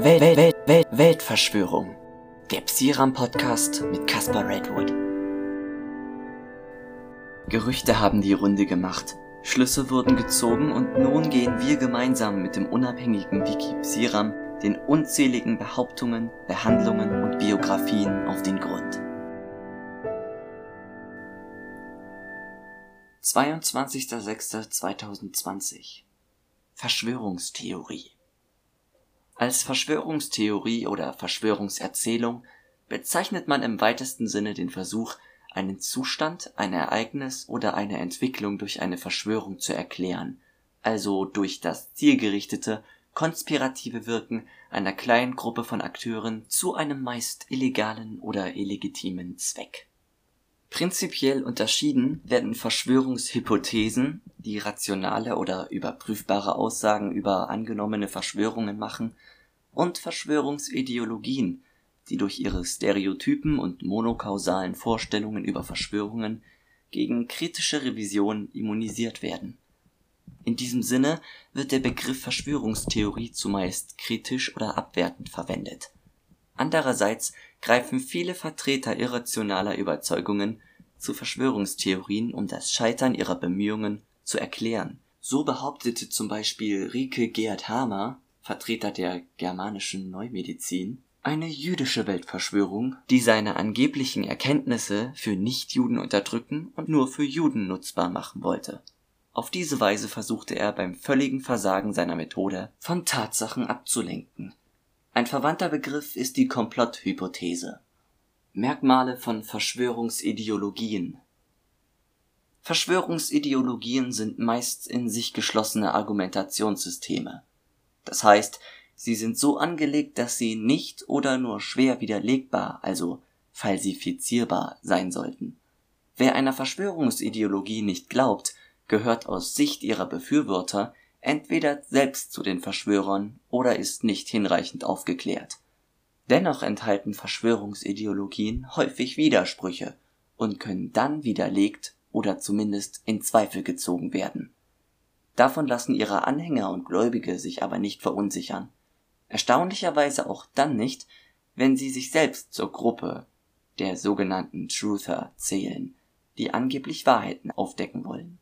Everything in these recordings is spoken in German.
Welt, Welt, Welt, Welt, Weltverschwörung. Der Psiram-Podcast mit Caspar Redwood. Gerüchte haben die Runde gemacht. Schlüsse wurden gezogen und nun gehen wir gemeinsam mit dem unabhängigen Wiki Psiram den unzähligen Behauptungen, Behandlungen und Biografien auf den Grund. 22.06.2020 Verschwörungstheorie als Verschwörungstheorie oder Verschwörungserzählung bezeichnet man im weitesten Sinne den Versuch, einen Zustand, ein Ereignis oder eine Entwicklung durch eine Verschwörung zu erklären, also durch das zielgerichtete, konspirative Wirken einer kleinen Gruppe von Akteuren zu einem meist illegalen oder illegitimen Zweck. Prinzipiell unterschieden werden Verschwörungshypothesen, die rationale oder überprüfbare Aussagen über angenommene Verschwörungen machen und Verschwörungsideologien, die durch ihre Stereotypen und monokausalen Vorstellungen über Verschwörungen gegen kritische Revision immunisiert werden. In diesem Sinne wird der Begriff Verschwörungstheorie zumeist kritisch oder abwertend verwendet. Andererseits greifen viele Vertreter irrationaler Überzeugungen zu Verschwörungstheorien, um das Scheitern ihrer Bemühungen zu erklären. So behauptete zum Beispiel Rike Gerhard Hamer Vertreter der germanischen Neumedizin, eine jüdische Weltverschwörung, die seine angeblichen Erkenntnisse für Nichtjuden unterdrücken und nur für Juden nutzbar machen wollte. Auf diese Weise versuchte er beim völligen Versagen seiner Methode von Tatsachen abzulenken. Ein verwandter Begriff ist die Komplotthypothese. Merkmale von Verschwörungsideologien Verschwörungsideologien sind meist in sich geschlossene Argumentationssysteme das heißt, sie sind so angelegt, dass sie nicht oder nur schwer widerlegbar, also falsifizierbar sein sollten. Wer einer Verschwörungsideologie nicht glaubt, gehört aus Sicht ihrer Befürworter entweder selbst zu den Verschwörern oder ist nicht hinreichend aufgeklärt. Dennoch enthalten Verschwörungsideologien häufig Widersprüche und können dann widerlegt oder zumindest in Zweifel gezogen werden Davon lassen ihre Anhänger und Gläubige sich aber nicht verunsichern. Erstaunlicherweise auch dann nicht, wenn sie sich selbst zur Gruppe der sogenannten Truther zählen, die angeblich Wahrheiten aufdecken wollen.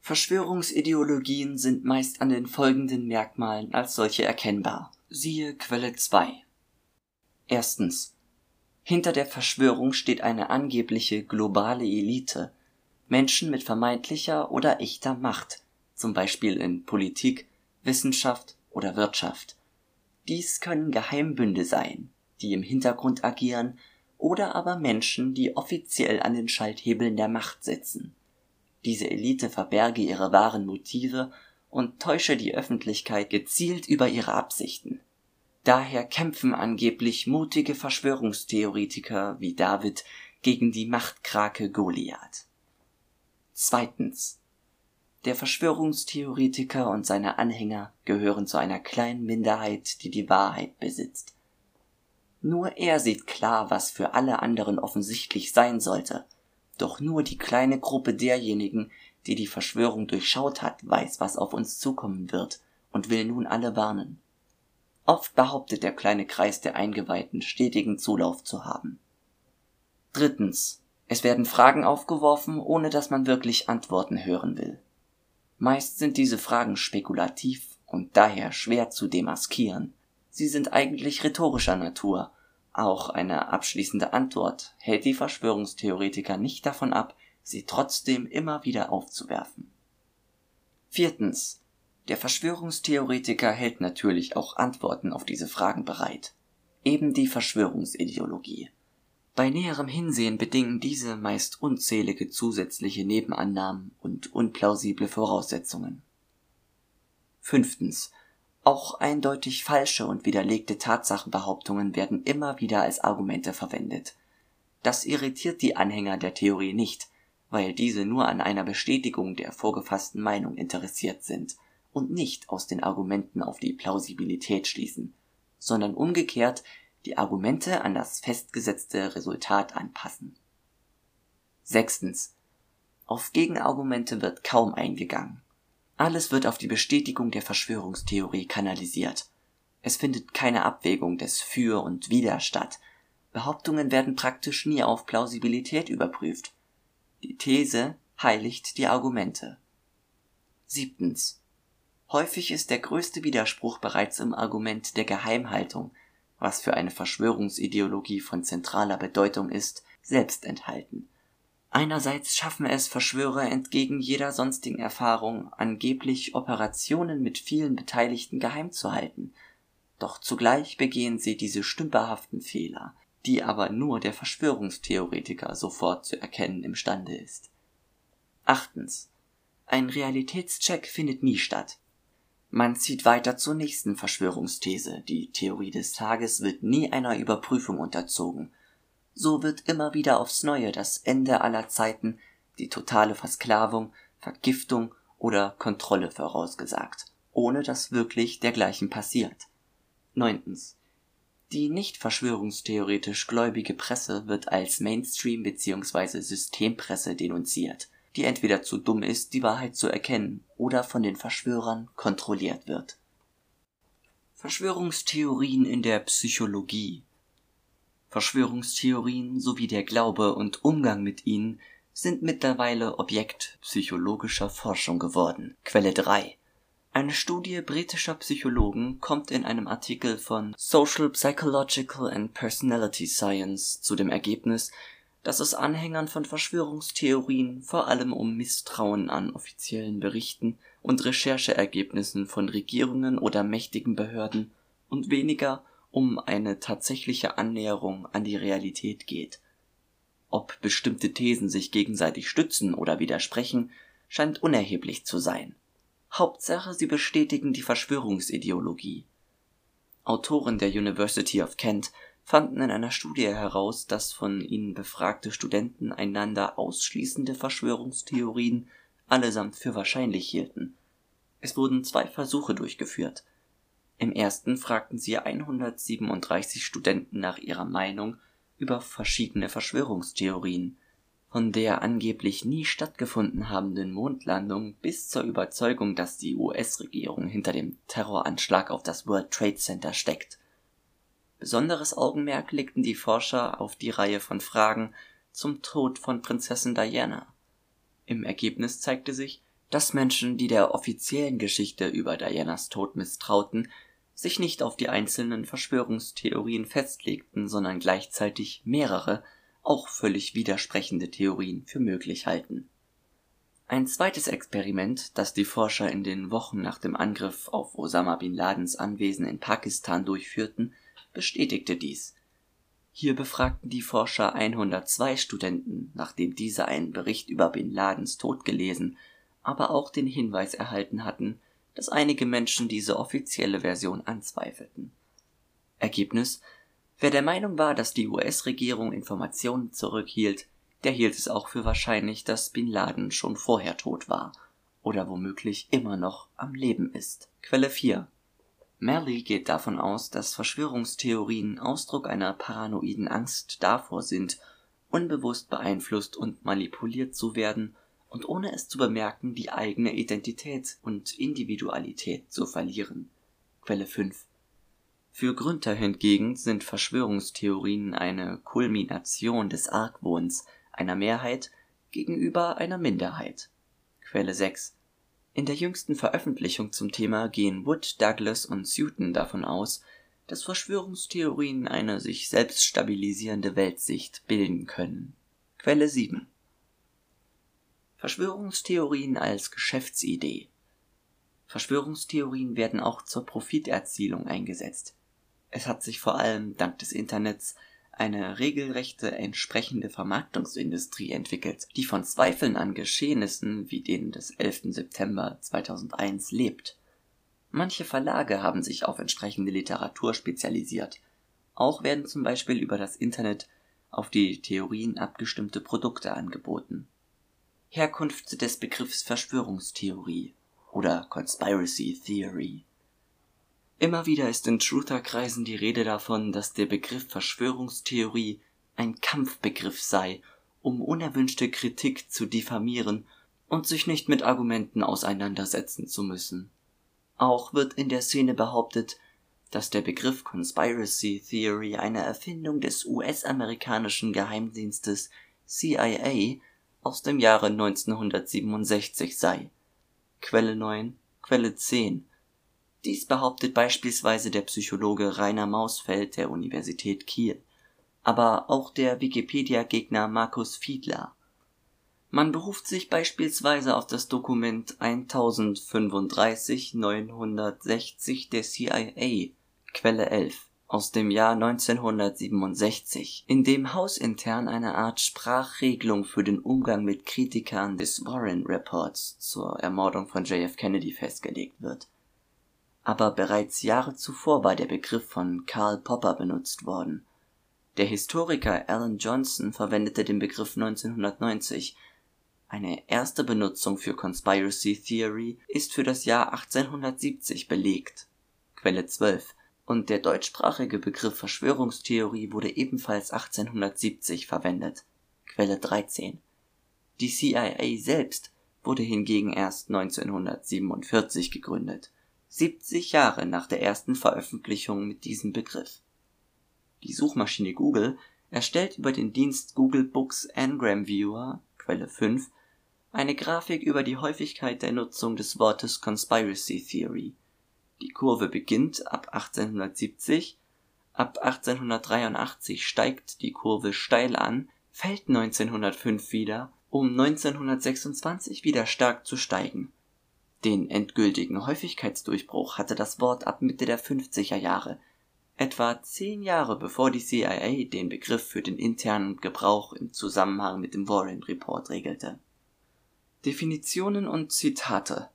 Verschwörungsideologien sind meist an den folgenden Merkmalen als solche erkennbar. Siehe Quelle 2. Erstens. Hinter der Verschwörung steht eine angebliche globale Elite, Menschen mit vermeintlicher oder echter Macht, zum Beispiel in Politik, Wissenschaft oder Wirtschaft. Dies können Geheimbünde sein, die im Hintergrund agieren, oder aber Menschen, die offiziell an den Schalthebeln der Macht sitzen. Diese Elite verberge ihre wahren Motive und täusche die Öffentlichkeit gezielt über ihre Absichten. Daher kämpfen angeblich mutige Verschwörungstheoretiker wie David gegen die Machtkrake Goliath. Zweitens. Der Verschwörungstheoretiker und seine Anhänger gehören zu einer kleinen Minderheit, die die Wahrheit besitzt. Nur er sieht klar, was für alle anderen offensichtlich sein sollte. Doch nur die kleine Gruppe derjenigen, die die Verschwörung durchschaut hat, weiß, was auf uns zukommen wird und will nun alle warnen. Oft behauptet der kleine Kreis der Eingeweihten stetigen Zulauf zu haben. Drittens. Es werden Fragen aufgeworfen, ohne dass man wirklich Antworten hören will. Meist sind diese Fragen spekulativ und daher schwer zu demaskieren. Sie sind eigentlich rhetorischer Natur. Auch eine abschließende Antwort hält die Verschwörungstheoretiker nicht davon ab, sie trotzdem immer wieder aufzuwerfen. Viertens. Der Verschwörungstheoretiker hält natürlich auch Antworten auf diese Fragen bereit. Eben die Verschwörungsideologie. Bei näherem Hinsehen bedingen diese meist unzählige zusätzliche Nebenannahmen und unplausible Voraussetzungen. Fünftens. Auch eindeutig falsche und widerlegte Tatsachenbehauptungen werden immer wieder als Argumente verwendet. Das irritiert die Anhänger der Theorie nicht, weil diese nur an einer Bestätigung der vorgefassten Meinung interessiert sind und nicht aus den Argumenten auf die Plausibilität schließen, sondern umgekehrt die Argumente an das festgesetzte Resultat anpassen. Sechstens. Auf Gegenargumente wird kaum eingegangen. Alles wird auf die Bestätigung der Verschwörungstheorie kanalisiert. Es findet keine Abwägung des Für und Wider statt. Behauptungen werden praktisch nie auf Plausibilität überprüft. Die These heiligt die Argumente. Siebtens. Häufig ist der größte Widerspruch bereits im Argument der Geheimhaltung, was für eine Verschwörungsideologie von zentraler Bedeutung ist, selbst enthalten. Einerseits schaffen es Verschwörer entgegen jeder sonstigen Erfahrung, angeblich Operationen mit vielen Beteiligten geheim zu halten. Doch zugleich begehen sie diese stümperhaften Fehler, die aber nur der Verschwörungstheoretiker sofort zu erkennen imstande ist. Achtens. Ein Realitätscheck findet nie statt. Man zieht weiter zur nächsten Verschwörungsthese. Die Theorie des Tages wird nie einer Überprüfung unterzogen. So wird immer wieder aufs Neue das Ende aller Zeiten, die totale Versklavung, Vergiftung oder Kontrolle vorausgesagt, ohne dass wirklich dergleichen passiert. Neuntens. Die nicht verschwörungstheoretisch gläubige Presse wird als Mainstream bzw. Systempresse denunziert die entweder zu dumm ist, die Wahrheit zu erkennen, oder von den Verschwörern kontrolliert wird. Verschwörungstheorien in der Psychologie Verschwörungstheorien sowie der Glaube und Umgang mit ihnen sind mittlerweile Objekt psychologischer Forschung geworden. Quelle 3 eine Studie britischer Psychologen kommt in einem Artikel von Social Psychological and Personality Science zu dem Ergebnis, dass es Anhängern von Verschwörungstheorien vor allem um Misstrauen an offiziellen Berichten und Rechercheergebnissen von Regierungen oder mächtigen Behörden und weniger um eine tatsächliche Annäherung an die Realität geht. Ob bestimmte Thesen sich gegenseitig stützen oder widersprechen, scheint unerheblich zu sein. Hauptsache, sie bestätigen die Verschwörungsideologie. Autoren der University of Kent fanden in einer Studie heraus, dass von ihnen befragte Studenten einander ausschließende Verschwörungstheorien allesamt für wahrscheinlich hielten. Es wurden zwei Versuche durchgeführt. Im ersten fragten sie 137 Studenten nach ihrer Meinung über verschiedene Verschwörungstheorien, von der angeblich nie stattgefunden habenden Mondlandung bis zur Überzeugung, dass die US-Regierung hinter dem Terroranschlag auf das World Trade Center steckt Besonderes Augenmerk legten die Forscher auf die Reihe von Fragen zum Tod von Prinzessin Diana. Im Ergebnis zeigte sich, dass Menschen, die der offiziellen Geschichte über Dianas Tod misstrauten, sich nicht auf die einzelnen Verschwörungstheorien festlegten, sondern gleichzeitig mehrere, auch völlig widersprechende Theorien für möglich halten. Ein zweites Experiment, das die Forscher in den Wochen nach dem Angriff auf Osama bin Ladens Anwesen in Pakistan durchführten, bestätigte dies. Hier befragten die Forscher 102 Studenten, nachdem diese einen Bericht über Bin Ladens Tod gelesen, aber auch den Hinweis erhalten hatten, dass einige Menschen diese offizielle Version anzweifelten. Ergebnis Wer der Meinung war, dass die US-Regierung Informationen zurückhielt, der hielt es auch für wahrscheinlich, dass Bin Laden schon vorher tot war oder womöglich immer noch am Leben ist. Quelle 4 Malley geht davon aus, dass Verschwörungstheorien Ausdruck einer paranoiden Angst davor sind, unbewusst beeinflusst und manipuliert zu werden und ohne es zu bemerken die eigene Identität und Individualität zu verlieren. Quelle 5 Für Grünter hingegen sind Verschwörungstheorien eine Kulmination des Argwohns einer Mehrheit gegenüber einer Minderheit. Quelle 6 in der jüngsten Veröffentlichung zum Thema gehen Wood, Douglas und Sutton davon aus, dass Verschwörungstheorien eine sich selbst stabilisierende Weltsicht bilden können. Quelle 7 Verschwörungstheorien als Geschäftsidee Verschwörungstheorien werden auch zur Profiterzielung eingesetzt. Es hat sich vor allem dank des Internets eine regelrechte entsprechende Vermarktungsindustrie entwickelt, die von Zweifeln an Geschehnissen wie denen des 11. September 2001 lebt. Manche Verlage haben sich auf entsprechende Literatur spezialisiert. Auch werden zum Beispiel über das Internet auf die Theorien abgestimmte Produkte angeboten. Herkunft des Begriffs Verschwörungstheorie oder Conspiracy Theory Immer wieder ist in Truther-Kreisen die Rede davon, dass der Begriff Verschwörungstheorie ein Kampfbegriff sei, um unerwünschte Kritik zu diffamieren und sich nicht mit Argumenten auseinandersetzen zu müssen. Auch wird in der Szene behauptet, dass der Begriff Conspiracy Theory eine Erfindung des US-amerikanischen Geheimdienstes CIA aus dem Jahre 1967 sei. Quelle 9, Quelle 10. Dies behauptet beispielsweise der Psychologe Rainer Mausfeld der Universität Kiel, aber auch der Wikipedia-Gegner Markus Fiedler. Man beruft sich beispielsweise auf das Dokument 1035 960 der CIA Quelle 11 aus dem Jahr 1967, in dem hausintern eine Art Sprachregelung für den Umgang mit Kritikern des Warren Reports zur Ermordung von JF Kennedy festgelegt wird. Aber bereits Jahre zuvor war der Begriff von Karl Popper benutzt worden. Der Historiker Alan Johnson verwendete den Begriff 1990. Eine erste Benutzung für Conspiracy Theory ist für das Jahr 1870 belegt. Quelle 12 und der deutschsprachige Begriff Verschwörungstheorie wurde ebenfalls 1870 verwendet. Quelle 13. Die CIA selbst wurde hingegen erst 1947 gegründet, 70 Jahre nach der ersten Veröffentlichung mit diesem Begriff. Die Suchmaschine Google erstellt über den Dienst Google Books Ngram Viewer Quelle 5 eine Grafik über die Häufigkeit der Nutzung des Wortes Conspiracy Theory die Kurve beginnt ab 1870, ab 1883 steigt die Kurve steil an, fällt 1905 wieder, um 1926 wieder stark zu steigen. Den endgültigen Häufigkeitsdurchbruch hatte das Wort ab Mitte der 50er Jahre, etwa zehn Jahre bevor die CIA den Begriff für den internen Gebrauch im Zusammenhang mit dem Warren Report regelte. Definitionen und Zitate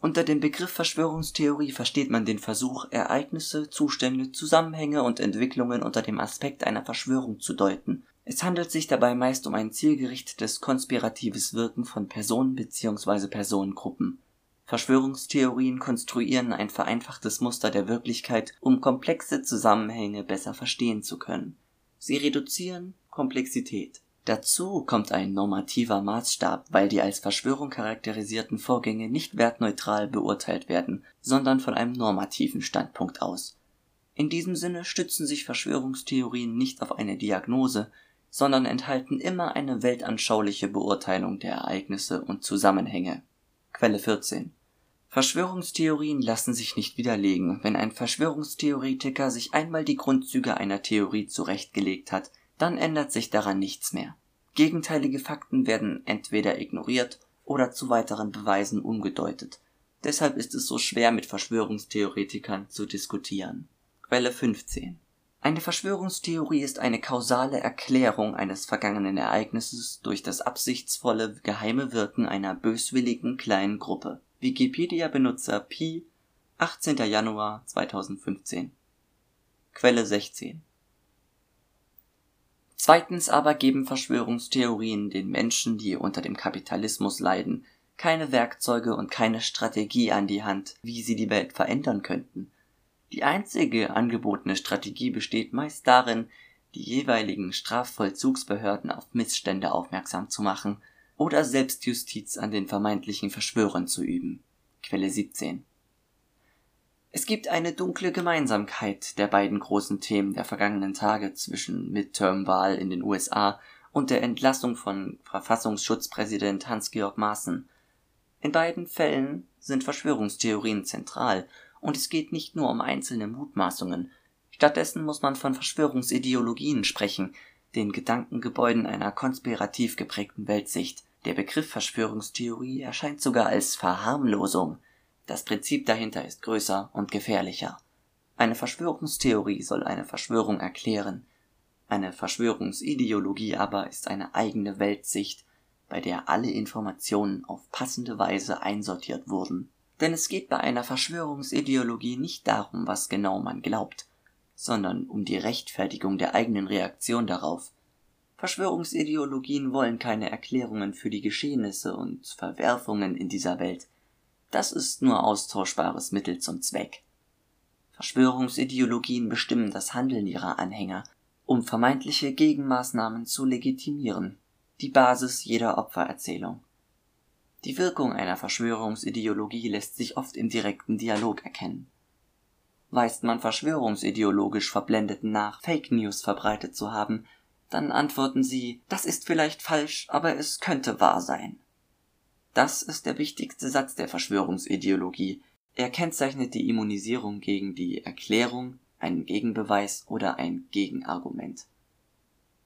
unter dem Begriff Verschwörungstheorie versteht man den Versuch, Ereignisse, Zustände, Zusammenhänge und Entwicklungen unter dem Aspekt einer Verschwörung zu deuten. Es handelt sich dabei meist um ein zielgerichtetes konspiratives Wirken von Personen bzw. Personengruppen. Verschwörungstheorien konstruieren ein vereinfachtes Muster der Wirklichkeit, um komplexe Zusammenhänge besser verstehen zu können. Sie reduzieren Komplexität Dazu kommt ein normativer Maßstab, weil die als Verschwörung charakterisierten Vorgänge nicht wertneutral beurteilt werden, sondern von einem normativen Standpunkt aus. In diesem Sinne stützen sich Verschwörungstheorien nicht auf eine Diagnose, sondern enthalten immer eine weltanschauliche Beurteilung der Ereignisse und Zusammenhänge. Quelle 14 Verschwörungstheorien lassen sich nicht widerlegen. Wenn ein Verschwörungstheoretiker sich einmal die Grundzüge einer Theorie zurechtgelegt hat, dann ändert sich daran nichts mehr. Gegenteilige Fakten werden entweder ignoriert oder zu weiteren Beweisen umgedeutet. Deshalb ist es so schwer mit Verschwörungstheoretikern zu diskutieren. Quelle 15 eine Verschwörungstheorie ist eine kausale Erklärung eines vergangenen Ereignisses durch das absichtsvolle geheime Wirken einer böswilligen kleinen Gruppe. Wikipedia-Benutzer Pi 18. Januar 2015 Quelle 16 Zweitens aber geben Verschwörungstheorien den Menschen, die unter dem Kapitalismus leiden, keine Werkzeuge und keine Strategie an die Hand, wie sie die Welt verändern könnten. Die einzige angebotene Strategie besteht meist darin, die jeweiligen Strafvollzugsbehörden auf Missstände aufmerksam zu machen oder Selbstjustiz an den vermeintlichen Verschwörern zu üben. Quelle 17 es gibt eine dunkle Gemeinsamkeit der beiden großen Themen der vergangenen Tage zwischen Midterm-Wahl in den USA und der Entlassung von Verfassungsschutzpräsident Hans-Georg Maaßen. In beiden Fällen sind Verschwörungstheorien zentral, und es geht nicht nur um einzelne Mutmaßungen. Stattdessen muss man von Verschwörungsideologien sprechen, den Gedankengebäuden einer konspirativ geprägten Weltsicht. Der Begriff Verschwörungstheorie erscheint sogar als Verharmlosung. Das Prinzip dahinter ist größer und gefährlicher. Eine Verschwörungstheorie soll eine Verschwörung erklären, eine Verschwörungsideologie aber ist eine eigene Weltsicht, bei der alle Informationen auf passende Weise einsortiert wurden. Denn es geht bei einer Verschwörungsideologie nicht darum, was genau man glaubt, sondern um die Rechtfertigung der eigenen Reaktion darauf. Verschwörungsideologien wollen keine Erklärungen für die Geschehnisse und Verwerfungen in dieser Welt, das ist nur austauschbares Mittel zum Zweck. Verschwörungsideologien bestimmen das Handeln ihrer Anhänger, um vermeintliche Gegenmaßnahmen zu legitimieren, die Basis jeder Opfererzählung. Die Wirkung einer Verschwörungsideologie lässt sich oft im direkten Dialog erkennen. Weist man verschwörungsideologisch Verblendeten nach, Fake News verbreitet zu haben, dann antworten sie, das ist vielleicht falsch, aber es könnte wahr sein. Das ist der wichtigste Satz der Verschwörungsideologie. Er kennzeichnet die Immunisierung gegen die Erklärung, einen Gegenbeweis oder ein Gegenargument.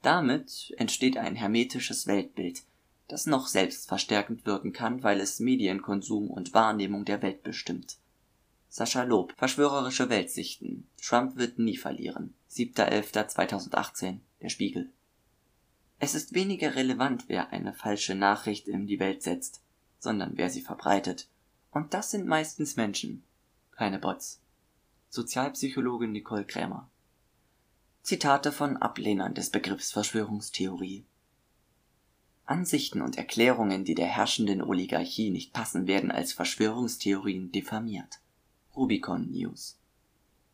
Damit entsteht ein hermetisches Weltbild, das noch selbstverstärkend wirken kann, weil es Medienkonsum und Wahrnehmung der Welt bestimmt. Sascha Lob, Verschwörerische Weltsichten. Trump wird nie verlieren. 7.11.2018, Der Spiegel. Es ist weniger relevant, wer eine falsche Nachricht in die Welt setzt, sondern wer sie verbreitet. Und das sind meistens Menschen, keine Bots. Sozialpsychologin Nicole Krämer. Zitate von Ablehnern des Begriffs Verschwörungstheorie. Ansichten und Erklärungen, die der herrschenden Oligarchie nicht passen, werden als Verschwörungstheorien diffamiert. Rubicon News.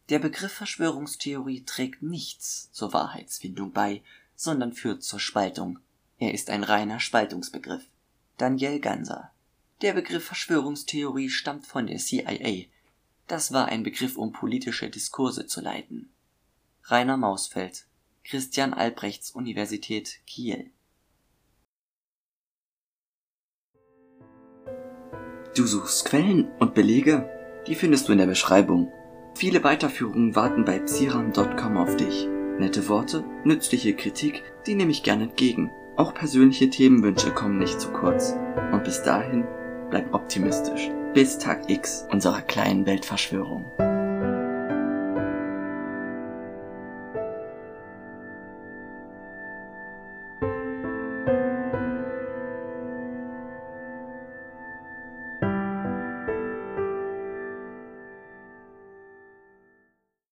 Der Begriff Verschwörungstheorie trägt nichts zur Wahrheitsfindung bei, sondern führt zur Spaltung. Er ist ein reiner Spaltungsbegriff. Daniel Ganser. Der Begriff Verschwörungstheorie stammt von der CIA. Das war ein Begriff, um politische Diskurse zu leiten. Rainer Mausfeld. Christian Albrechts Universität Kiel. Du suchst Quellen und Belege? Die findest du in der Beschreibung. Viele Weiterführungen warten bei psiram.com auf dich. Nette Worte, nützliche Kritik, die nehme ich gerne entgegen. Auch persönliche Themenwünsche kommen nicht zu kurz. Und bis dahin, bleib optimistisch. Bis Tag X unserer kleinen Weltverschwörung.